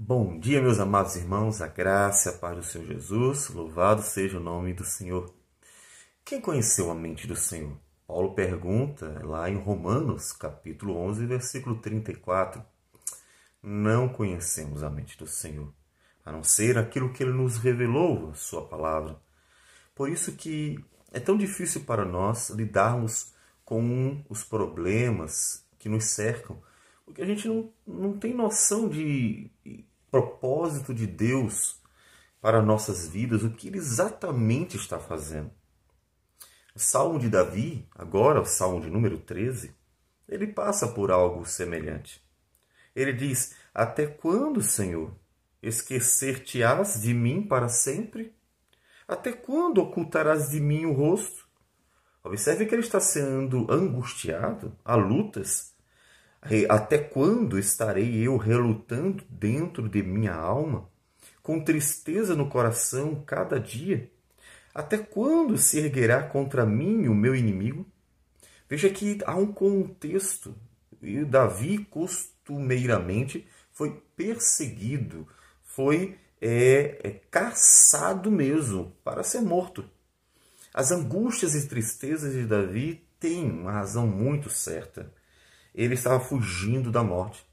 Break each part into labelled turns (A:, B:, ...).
A: Bom dia, meus amados irmãos, a graça e a paz do Senhor Jesus, louvado seja o nome do Senhor. Quem conheceu a mente do Senhor? Paulo pergunta lá em Romanos, capítulo 11, versículo 34. Não conhecemos a mente do Senhor, a não ser aquilo que ele nos revelou, a sua palavra. Por isso que é tão difícil para nós lidarmos com os problemas que nos cercam, porque a gente não, não tem noção de propósito de Deus para nossas vidas, o que ele exatamente está fazendo. O Salmo de Davi, agora o Salmo de número 13, ele passa por algo semelhante. Ele diz: Até quando, Senhor, esquecer-te-ás de mim para sempre? Até quando ocultarás de mim o rosto? Observe que ele está sendo angustiado, há lutas, até quando estarei eu relutando dentro de minha alma, com tristeza no coração cada dia? Até quando se erguerá contra mim o meu inimigo? Veja que há um contexto. E Davi costumeiramente foi perseguido, foi é, é, caçado mesmo para ser morto. As angústias e tristezas de Davi têm uma razão muito certa ele estava fugindo da morte.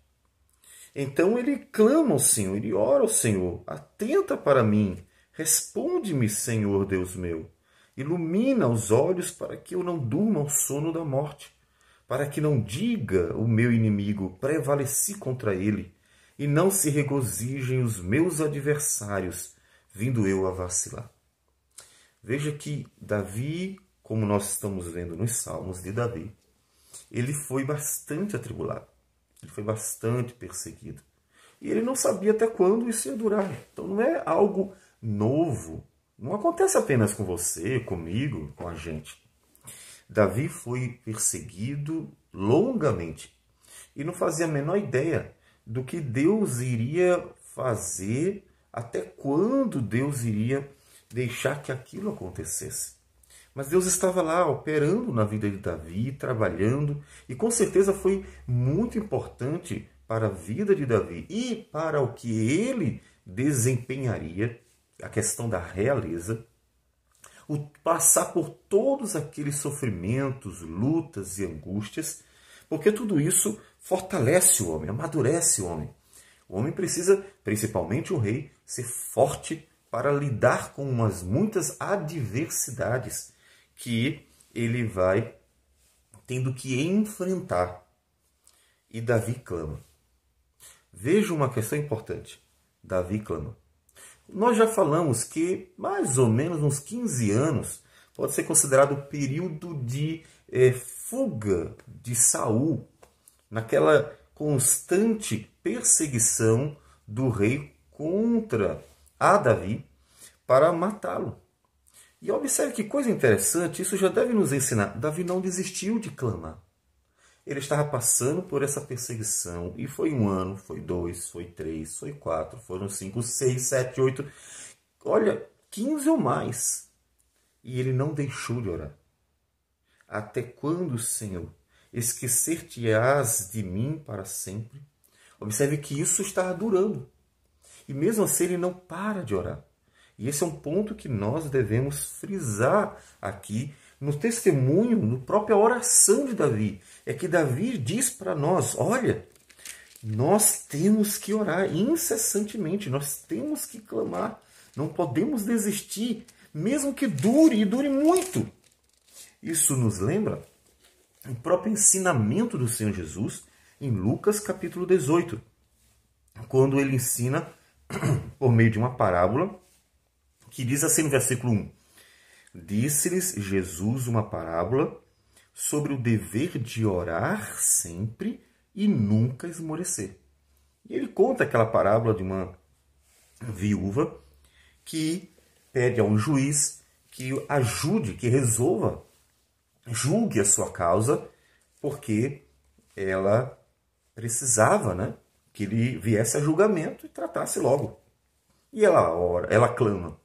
A: Então ele clama ao Senhor, ele ora ao Senhor: atenta para mim, responde-me, Senhor Deus meu. Ilumina os olhos para que eu não durma o sono da morte, para que não diga o meu inimigo, prevaleci contra ele, e não se regozijem os meus adversários, vindo eu a vacilar. Veja que Davi, como nós estamos vendo nos Salmos de Davi, ele foi bastante atribulado, ele foi bastante perseguido. E ele não sabia até quando isso ia durar. Então não é algo novo. Não acontece apenas com você, comigo, com a gente. Davi foi perseguido longamente e não fazia a menor ideia do que Deus iria fazer, até quando Deus iria deixar que aquilo acontecesse. Mas Deus estava lá operando na vida de Davi, trabalhando, e com certeza foi muito importante para a vida de Davi e para o que ele desempenharia, a questão da realeza, o passar por todos aqueles sofrimentos, lutas e angústias, porque tudo isso fortalece o homem, amadurece o homem. O homem precisa, principalmente o rei, ser forte para lidar com umas muitas adversidades que ele vai tendo que enfrentar. E Davi clama. Veja uma questão importante. Davi clama. Nós já falamos que mais ou menos uns 15 anos pode ser considerado o período de é, fuga de Saul, naquela constante perseguição do rei contra a Davi para matá-lo. E observe que coisa interessante, isso já deve nos ensinar. Davi não desistiu de clamar. Ele estava passando por essa perseguição. E foi um ano, foi dois, foi três, foi quatro, foram cinco, seis, sete, oito. Olha, quinze ou mais. E ele não deixou de orar. Até quando, Senhor, esquecer-te-ás de mim para sempre? Observe que isso está durando. E mesmo assim ele não para de orar. E esse é um ponto que nós devemos frisar aqui no testemunho, no própria oração de Davi. É que Davi diz para nós: olha, nós temos que orar incessantemente, nós temos que clamar, não podemos desistir, mesmo que dure e dure muito. Isso nos lembra o próprio ensinamento do Senhor Jesus em Lucas capítulo 18, quando ele ensina por meio de uma parábola que diz assim no versículo 1: Disse-lhes Jesus uma parábola sobre o dever de orar sempre e nunca esmorecer. E ele conta aquela parábola de uma viúva que pede a um juiz que ajude, que resolva, julgue a sua causa, porque ela precisava, né, que ele viesse a julgamento e tratasse logo. E ela ora, ela clama: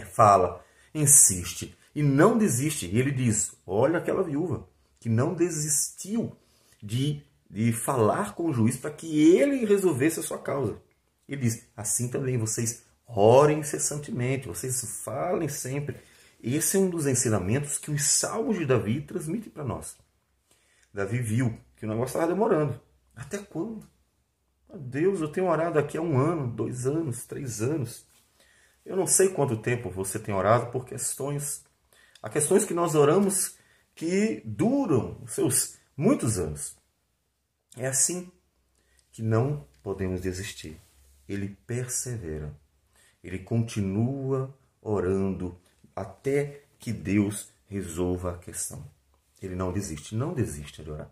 A: fala, insiste e não desiste. E ele diz: olha aquela viúva que não desistiu de, de falar com o juiz para que ele resolvesse a sua causa. Ele diz: assim também vocês orem incessantemente, vocês falem sempre. Esse é um dos ensinamentos que os salmos de Davi transmitem para nós. Davi viu que o negócio estava demorando. Até quando? Deus, eu tenho orado aqui há um ano, dois anos, três anos. Eu não sei quanto tempo você tem orado por questões. Há questões que nós oramos que duram seus muitos anos. É assim que não podemos desistir. Ele persevera. Ele continua orando até que Deus resolva a questão. Ele não desiste. Não desista de orar.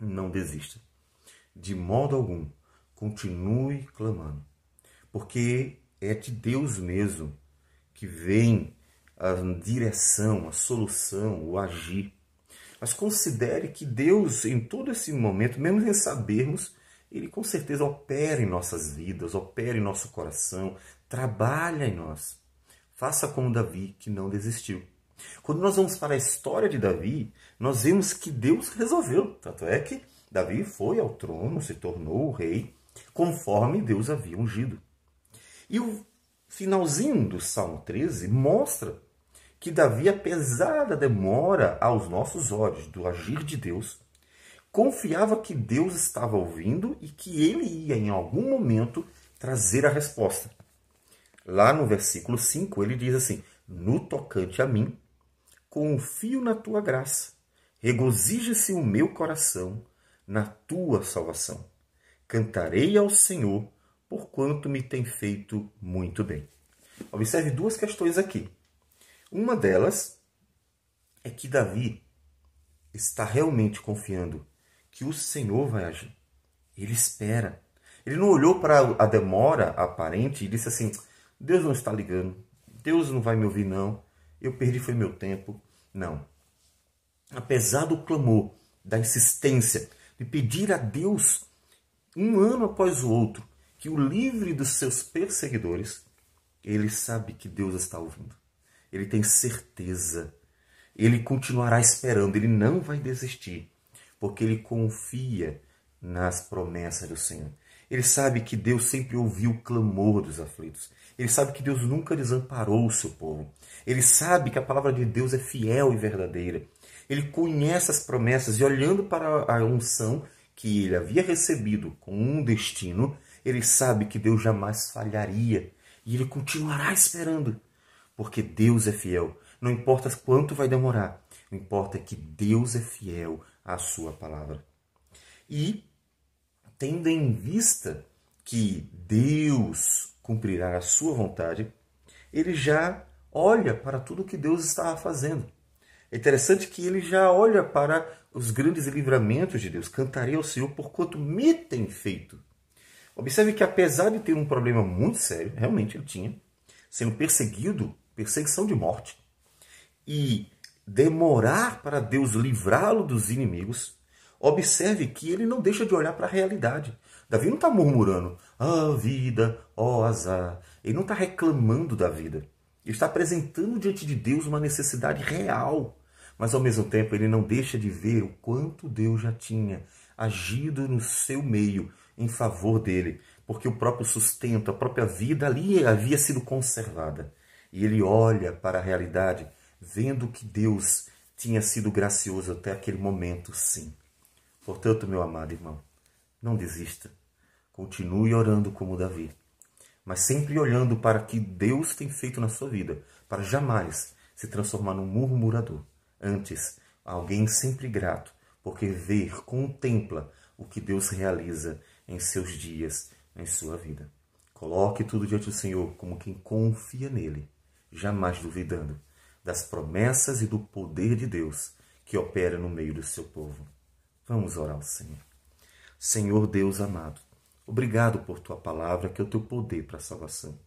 A: Não desista. De modo algum. Continue clamando. Porque é de Deus mesmo que vem a direção, a solução, o agir. Mas considere que Deus, em todo esse momento, mesmo sem sabermos, Ele com certeza opera em nossas vidas, opera em nosso coração, trabalha em nós. Faça como Davi, que não desistiu. Quando nós vamos para a história de Davi, nós vemos que Deus resolveu. Tanto é que Davi foi ao trono, se tornou o rei, conforme Deus havia ungido. E o finalzinho do Salmo 13 mostra que Davi, apesar da demora aos nossos olhos do agir de Deus, confiava que Deus estava ouvindo e que ele ia em algum momento trazer a resposta. Lá no versículo 5, ele diz assim: No tocante a mim, confio na tua graça, regozija-se o meu coração na tua salvação. Cantarei ao Senhor, porquanto me tem feito muito bem. Observe duas questões aqui. Uma delas é que Davi está realmente confiando que o Senhor vai agir. Ele espera. Ele não olhou para a demora aparente e disse assim: Deus não está ligando, Deus não vai me ouvir, não. Eu perdi foi meu tempo. Não. Apesar do clamor, da insistência, de pedir a Deus um ano após o outro que o livre dos seus perseguidores, ele sabe que Deus está ouvindo ele tem certeza. Ele continuará esperando, ele não vai desistir, porque ele confia nas promessas do Senhor. Ele sabe que Deus sempre ouviu o clamor dos aflitos. Ele sabe que Deus nunca desamparou o seu povo. Ele sabe que a palavra de Deus é fiel e verdadeira. Ele conhece as promessas e, olhando para a unção que ele havia recebido com um destino, ele sabe que Deus jamais falharia e ele continuará esperando porque Deus é fiel. Não importa quanto vai demorar, o importa é que Deus é fiel à sua palavra. E, tendo em vista que Deus cumprirá a sua vontade, ele já olha para tudo que Deus estava fazendo. É interessante que ele já olha para os grandes livramentos de Deus. Cantarei ao Senhor por quanto me tem feito. Observe que apesar de ter um problema muito sério, realmente ele tinha, sendo perseguido perseguição de morte, e demorar para Deus livrá-lo dos inimigos, observe que ele não deixa de olhar para a realidade. Davi não está murmurando, ah, vida, ó oh, azar. Ele não está reclamando da vida. Ele está apresentando diante de Deus uma necessidade real. Mas ao mesmo tempo ele não deixa de ver o quanto Deus já tinha agido no seu meio em favor dele, porque o próprio sustento, a própria vida ali havia sido conservada. E ele olha para a realidade, vendo que Deus tinha sido gracioso até aquele momento, sim. Portanto, meu amado irmão, não desista. Continue orando como Davi, mas sempre olhando para o que Deus tem feito na sua vida, para jamais se transformar num murmurador. Antes, alguém sempre grato, porque vê, contempla o que Deus realiza em seus dias, em sua vida. Coloque tudo diante do Senhor como quem confia nele jamais duvidando das promessas e do poder de Deus que opera no meio do seu povo. Vamos orar ao Senhor. Senhor Deus amado, obrigado por tua palavra, que é o teu poder para a salvação.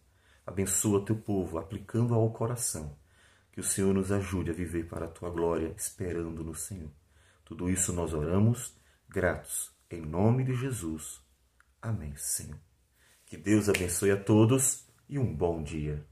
A: Abençoa teu povo, aplicando ao coração. Que o Senhor nos ajude a viver para a tua glória, esperando no Senhor. Tudo isso nós oramos, gratos, em nome de Jesus. Amém, Senhor. Que Deus abençoe a todos e um bom dia.